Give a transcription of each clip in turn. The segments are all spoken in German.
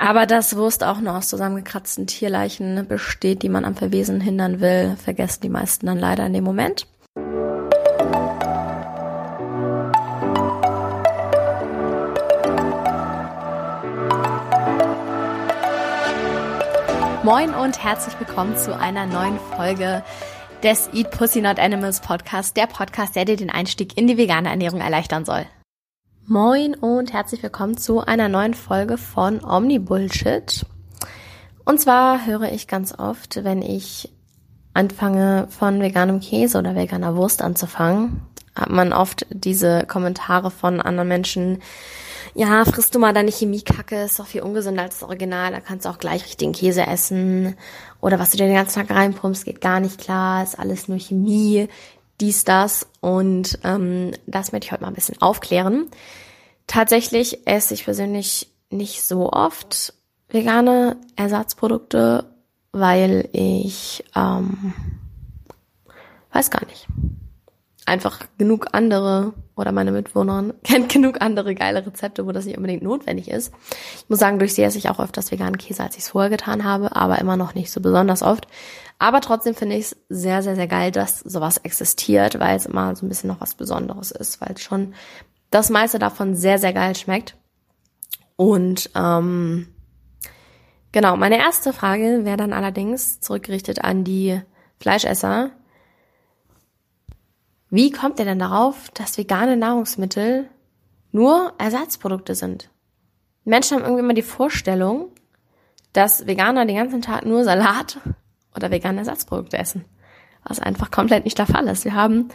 Aber dass Wurst auch nur aus zusammengekratzten Tierleichen besteht, die man am Verwesen hindern will, vergessen die meisten dann leider in dem Moment. Moin und herzlich willkommen zu einer neuen Folge des Eat Pussy Not Animals Podcast, der Podcast, der dir den Einstieg in die vegane Ernährung erleichtern soll. Moin und herzlich willkommen zu einer neuen Folge von Omni Bullshit. Und zwar höre ich ganz oft, wenn ich anfange von veganem Käse oder veganer Wurst anzufangen, hat man oft diese Kommentare von anderen Menschen, ja, frisst du mal deine Chemiekacke, ist doch viel ungesünder als das Original, da kannst du auch gleich richtigen Käse essen. Oder was du dir den ganzen Tag reinpumpst, geht gar nicht klar, ist alles nur Chemie, dies, das. Und ähm, das möchte ich heute mal ein bisschen aufklären. Tatsächlich esse ich persönlich nicht so oft vegane Ersatzprodukte, weil ich ähm, weiß gar nicht einfach genug andere oder meine Mitwohnerin kennt genug andere geile Rezepte, wo das nicht unbedingt notwendig ist. Ich muss sagen, durch sie esse ich auch öfters veganen Käse, als ich es vorher getan habe, aber immer noch nicht so besonders oft. Aber trotzdem finde ich es sehr, sehr, sehr geil, dass sowas existiert, weil es immer so ein bisschen noch was Besonderes ist, weil schon das meiste davon sehr, sehr geil schmeckt. Und ähm, genau, meine erste Frage wäre dann allerdings zurückgerichtet an die Fleischesser wie kommt ihr denn darauf, dass vegane Nahrungsmittel nur Ersatzprodukte sind? Menschen haben irgendwie immer die Vorstellung, dass Veganer den ganzen Tag nur Salat oder vegane Ersatzprodukte essen. Was einfach komplett nicht der Fall ist. Wir haben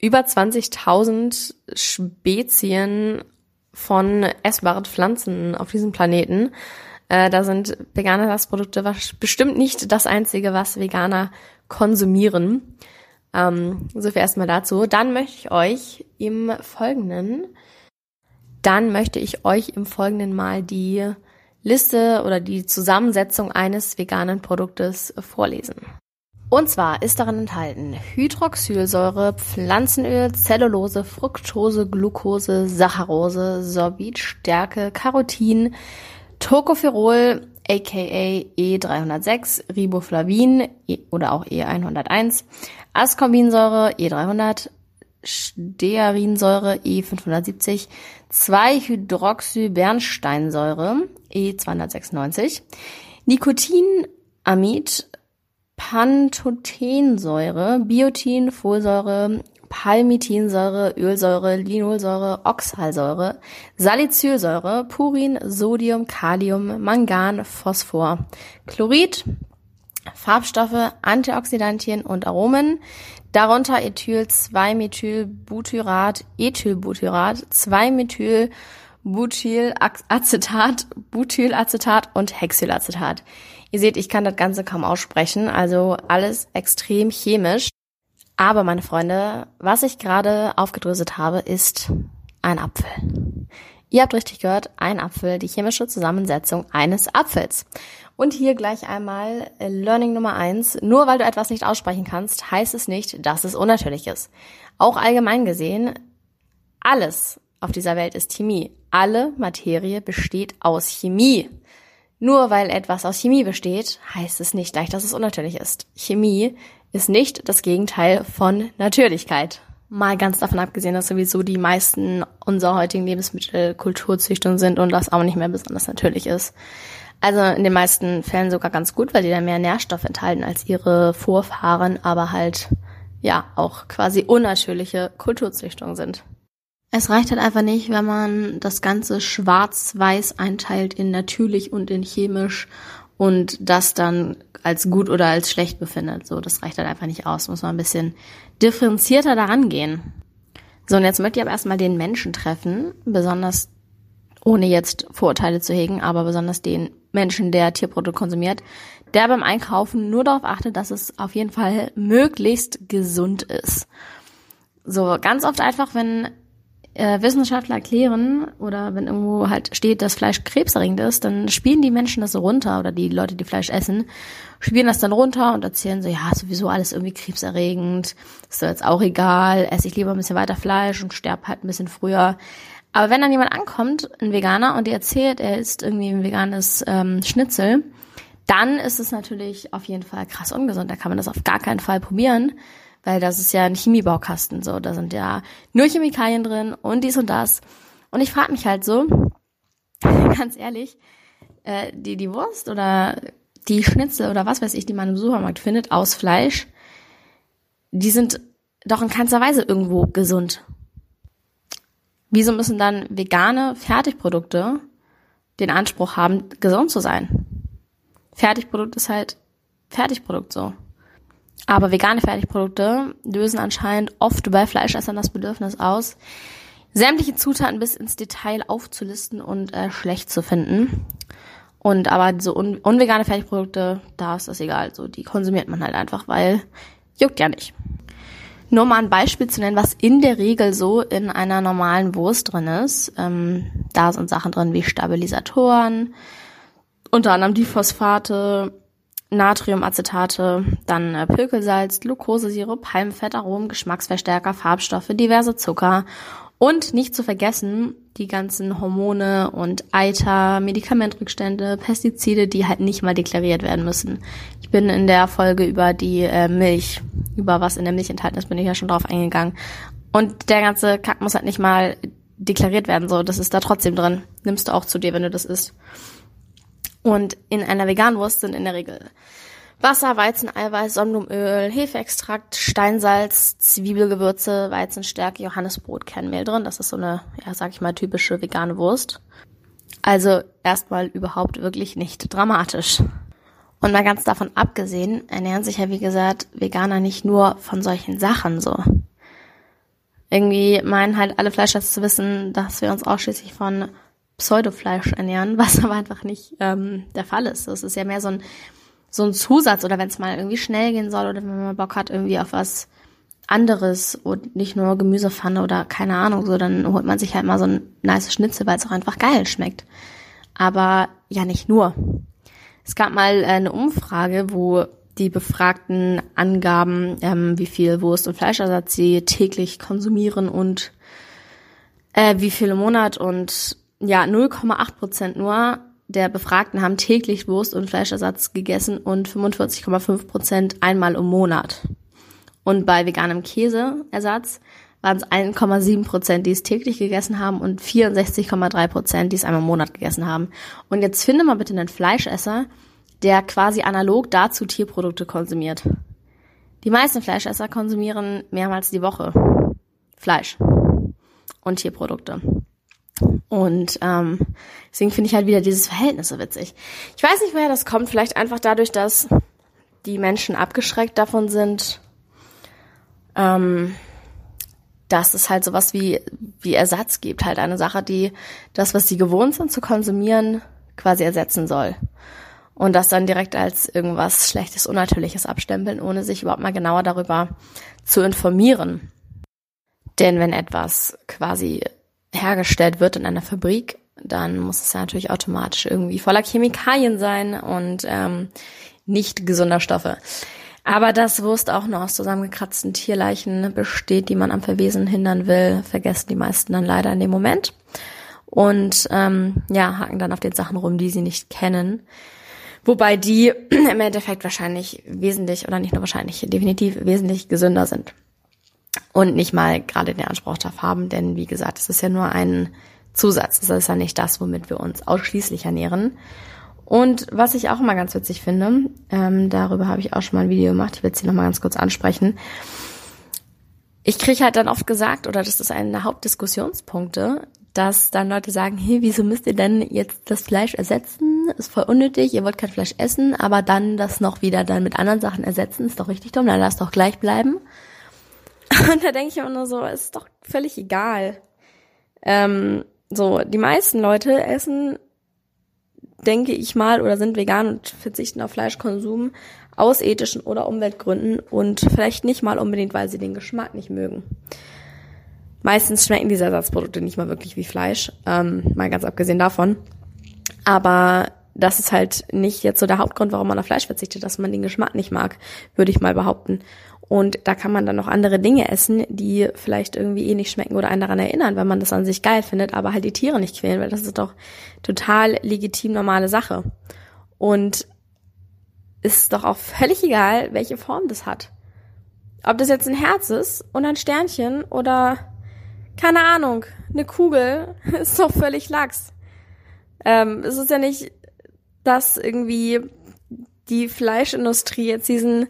über 20.000 Spezien von essbaren Pflanzen auf diesem Planeten. Äh, da sind vegane Ersatzprodukte bestimmt nicht das einzige, was Veganer konsumieren. Ähm, so viel erstmal dazu. Dann möchte ich euch im Folgenden, dann möchte ich euch im Folgenden mal die Liste oder die Zusammensetzung eines veganen Produktes vorlesen. Und zwar ist darin enthalten Hydroxylsäure, Pflanzenöl, Zellulose, Fructose, Glucose, Saccharose, Sorbit, Stärke, Carotin, Tocopherol, aka E306, Riboflavin e oder auch E101, Ascorbinsäure E300, Stearinsäure E570, 2-Hydroxybernsteinsäure E296, Nikotinamid, Pantothensäure, Biotin, Folsäure, Palmitinsäure, Ölsäure, Linolsäure, Oxalsäure, Salicylsäure, Purin, Sodium, Kalium, Mangan, Phosphor, Chlorid, Farbstoffe, Antioxidantien und Aromen, darunter Ethyl-2-Methylbutyrat, Ethylbutyrat, 2-Methyl-Butylacetat, Butylacetat und Hexylacetat. Ihr seht, ich kann das Ganze kaum aussprechen, also alles extrem chemisch. Aber meine Freunde, was ich gerade aufgedröselt habe, ist ein Apfel. Ihr habt richtig gehört, ein Apfel, die chemische Zusammensetzung eines Apfels. Und hier gleich einmal äh, Learning Nummer eins. Nur weil du etwas nicht aussprechen kannst, heißt es nicht, dass es unnatürlich ist. Auch allgemein gesehen, alles auf dieser Welt ist Chemie. Alle Materie besteht aus Chemie. Nur weil etwas aus Chemie besteht, heißt es nicht gleich, dass es unnatürlich ist. Chemie ist nicht das Gegenteil von Natürlichkeit. Mal ganz davon abgesehen, dass sowieso die meisten unserer heutigen Lebensmittel Kulturzüchtung sind und das auch nicht mehr besonders natürlich ist. Also in den meisten Fällen sogar ganz gut, weil die da mehr Nährstoff enthalten als ihre Vorfahren, aber halt ja auch quasi unnatürliche Kulturzüchtung sind. Es reicht halt einfach nicht, wenn man das Ganze schwarz-weiß einteilt in natürlich und in chemisch und das dann als gut oder als schlecht befindet. So, das reicht halt einfach nicht aus. Muss man ein bisschen differenzierter daran gehen. So, und jetzt möchte ich aber erstmal den Menschen treffen, besonders ohne jetzt Vorurteile zu hegen, aber besonders den Menschen, der Tierprodukte konsumiert, der beim Einkaufen nur darauf achtet, dass es auf jeden Fall möglichst gesund ist. So, ganz oft einfach, wenn äh, Wissenschaftler erklären oder wenn irgendwo halt steht, dass Fleisch krebserregend ist, dann spielen die Menschen das so runter oder die Leute, die Fleisch essen, spielen das dann runter und erzählen so, ja, sowieso alles irgendwie krebserregend, ist doch jetzt auch egal, esse ich lieber ein bisschen weiter Fleisch und sterbe halt ein bisschen früher. Aber wenn dann jemand ankommt, ein Veganer, und der erzählt, er isst irgendwie ein veganes ähm, Schnitzel, dann ist es natürlich auf jeden Fall krass ungesund. Da kann man das auf gar keinen Fall probieren, weil das ist ja ein Chemiebaukasten so. Da sind ja nur Chemikalien drin und dies und das. Und ich frage mich halt so, ganz ehrlich, äh, die, die Wurst oder die Schnitzel oder was weiß ich, die man im Supermarkt findet, aus Fleisch, die sind doch in keinster Weise irgendwo gesund. Wieso müssen dann vegane Fertigprodukte den Anspruch haben, gesund zu sein? Fertigprodukt ist halt Fertigprodukt so. Aber vegane Fertigprodukte lösen anscheinend oft bei Fleischessern das Bedürfnis aus, sämtliche Zutaten bis ins Detail aufzulisten und äh, schlecht zu finden. Und aber so un unvegane Fertigprodukte, da ist das egal. So, die konsumiert man halt einfach, weil juckt ja nicht. Nur mal ein Beispiel zu nennen, was in der Regel so in einer normalen Wurst drin ist. Ähm, da sind Sachen drin wie Stabilisatoren, unter anderem die Phosphate, Natriumacetate, dann äh, Pökelsalz, Glukosesirup, Palmfett, Aromen, Geschmacksverstärker, Farbstoffe, diverse Zucker und nicht zu vergessen die ganzen Hormone und Eiter, Medikamentrückstände, Pestizide, die halt nicht mal deklariert werden müssen. Ich bin in der Folge über die äh, Milch, über was in der Milch enthalten ist, bin ich ja schon drauf eingegangen. Und der ganze Kack muss halt nicht mal deklariert werden, so, das ist da trotzdem drin. Nimmst du auch zu dir, wenn du das isst. Und in einer veganen Wurst sind in der Regel Wasser, Weizen, Eiweiß, Sonnenblumenöl, Hefeextrakt, Steinsalz, Zwiebelgewürze, Weizenstärke, Johannesbrot, Kernmehl drin. Das ist so eine, ja, sag ich mal, typische vegane Wurst. Also erstmal überhaupt wirklich nicht dramatisch. Und mal ganz davon abgesehen, ernähren sich ja, wie gesagt, Veganer nicht nur von solchen Sachen so. Irgendwie meinen halt alle Fleischesser zu wissen, dass wir uns ausschließlich von Pseudofleisch ernähren, was aber einfach nicht ähm, der Fall ist. Das ist ja mehr so ein, so ein Zusatz oder wenn es mal irgendwie schnell gehen soll oder wenn man Bock hat irgendwie auf was anderes und nicht nur Gemüsepfanne oder keine Ahnung, so dann holt man sich halt mal so ein nice Schnitzel, weil es auch einfach geil schmeckt. Aber ja, nicht nur. Es gab mal äh, eine Umfrage, wo die Befragten angaben, ähm, wie viel Wurst- und Fleischersatz sie täglich konsumieren und äh, wie viel im Monat und ja, 0,8 Prozent nur der Befragten haben täglich Wurst- und Fleischersatz gegessen und 45,5 Prozent einmal im Monat. Und bei veganem Käseersatz waren es 1,7 Prozent, die es täglich gegessen haben und 64,3 Prozent, die es einmal im Monat gegessen haben. Und jetzt finde mal bitte einen Fleischesser, der quasi analog dazu Tierprodukte konsumiert. Die meisten Fleischesser konsumieren mehrmals die Woche Fleisch und Tierprodukte. Und ähm, deswegen finde ich halt wieder dieses Verhältnis so witzig. Ich weiß nicht, woher das kommt. Vielleicht einfach dadurch, dass die Menschen abgeschreckt davon sind, ähm, dass es halt sowas wie, wie Ersatz gibt. Halt eine Sache, die das, was sie gewohnt sind zu konsumieren, quasi ersetzen soll. Und das dann direkt als irgendwas Schlechtes, Unnatürliches abstempeln, ohne sich überhaupt mal genauer darüber zu informieren. Denn wenn etwas quasi hergestellt wird in einer Fabrik, dann muss es ja natürlich automatisch irgendwie voller Chemikalien sein und ähm, nicht gesunder Stoffe. Aber dass Wurst auch nur aus zusammengekratzten Tierleichen besteht, die man am Verwesen hindern will, vergessen die meisten dann leider in dem Moment. Und ähm, ja, haken dann auf den Sachen rum, die sie nicht kennen. Wobei die im Endeffekt wahrscheinlich wesentlich, oder nicht nur wahrscheinlich, definitiv wesentlich gesünder sind und nicht mal gerade den Anspruch darauf haben, denn wie gesagt, es ist ja nur ein Zusatz. Es ist ja nicht das, womit wir uns ausschließlich ernähren. Und was ich auch immer ganz witzig finde, ähm, darüber habe ich auch schon mal ein Video gemacht, ich will es hier nochmal ganz kurz ansprechen. Ich kriege halt dann oft gesagt, oder das ist einer der Hauptdiskussionspunkte, dass dann Leute sagen, hey, wieso müsst ihr denn jetzt das Fleisch ersetzen? Ist voll unnötig, ihr wollt kein Fleisch essen, aber dann das noch wieder dann mit anderen Sachen ersetzen, ist doch richtig dumm, dann lasst doch gleich bleiben. Und da denke ich immer nur so, ist doch völlig egal. Ähm, so, die meisten Leute essen, denke ich mal, oder sind vegan und verzichten auf Fleischkonsum aus ethischen oder Umweltgründen und vielleicht nicht mal unbedingt, weil sie den Geschmack nicht mögen. Meistens schmecken diese Ersatzprodukte nicht mal wirklich wie Fleisch, ähm, mal ganz abgesehen davon. Aber das ist halt nicht jetzt so der Hauptgrund, warum man auf Fleisch verzichtet, dass man den Geschmack nicht mag, würde ich mal behaupten. Und da kann man dann noch andere Dinge essen, die vielleicht irgendwie eh nicht schmecken oder einen daran erinnern, wenn man das an sich geil findet, aber halt die Tiere nicht quälen, weil das ist doch total legitim normale Sache. Und ist doch auch völlig egal, welche Form das hat. Ob das jetzt ein Herz ist und ein Sternchen oder keine Ahnung, eine Kugel, ist doch völlig lax. Ähm, es ist ja nicht, dass irgendwie die Fleischindustrie jetzt diesen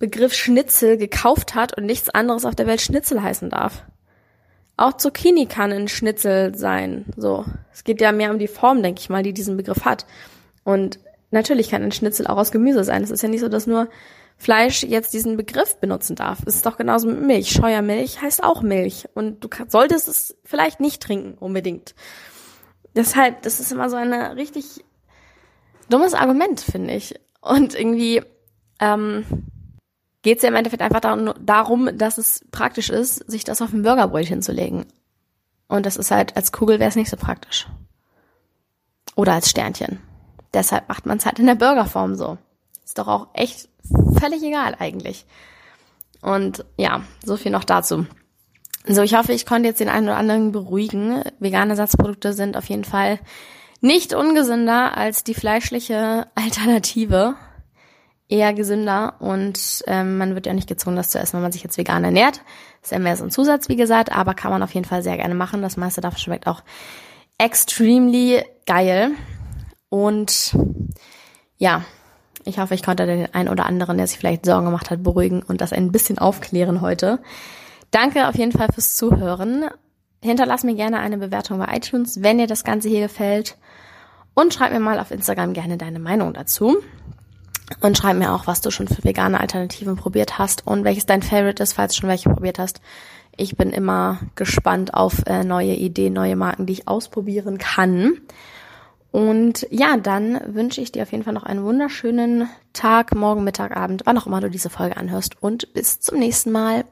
Begriff Schnitzel gekauft hat und nichts anderes auf der Welt Schnitzel heißen darf. Auch Zucchini kann ein Schnitzel sein. So, es geht ja mehr um die Form, denke ich mal, die diesen Begriff hat. Und natürlich kann ein Schnitzel auch aus Gemüse sein. Es ist ja nicht so, dass nur Fleisch jetzt diesen Begriff benutzen darf. Es ist doch genauso mit Milch. Scheuermilch heißt auch Milch. Und du solltest es vielleicht nicht trinken, unbedingt. Deshalb, das ist immer so ein richtig dummes Argument, finde ich. Und irgendwie ähm, geht es ja im Endeffekt einfach darum, dass es praktisch ist, sich das auf ein Burgerbrötchen zu legen. Und das ist halt, als Kugel wäre es nicht so praktisch. Oder als Sternchen. Deshalb macht man es halt in der Burgerform so. Ist doch auch echt völlig egal eigentlich. Und ja, so viel noch dazu. So, ich hoffe, ich konnte jetzt den einen oder anderen beruhigen. Vegane Ersatzprodukte sind auf jeden Fall nicht ungesünder als die fleischliche Alternative. Eher gesünder und ähm, man wird ja nicht gezwungen, das zu essen, wenn man sich jetzt vegan ernährt. ist ja mehr so ein Zusatz, wie gesagt, aber kann man auf jeden Fall sehr gerne machen. Das meiste davon schmeckt auch extremely geil. Und ja, ich hoffe, ich konnte den einen oder anderen, der sich vielleicht Sorgen gemacht hat, beruhigen und das ein bisschen aufklären heute. Danke auf jeden Fall fürs Zuhören. Hinterlass mir gerne eine Bewertung bei iTunes, wenn dir das Ganze hier gefällt. Und schreib mir mal auf Instagram gerne deine Meinung dazu. Und schreib mir auch, was du schon für vegane Alternativen probiert hast und welches dein Favorite ist, falls du schon welche probiert hast. Ich bin immer gespannt auf äh, neue Ideen, neue Marken, die ich ausprobieren kann. Und ja, dann wünsche ich dir auf jeden Fall noch einen wunderschönen Tag, morgen, Mittag, Abend, wann auch immer du diese Folge anhörst und bis zum nächsten Mal.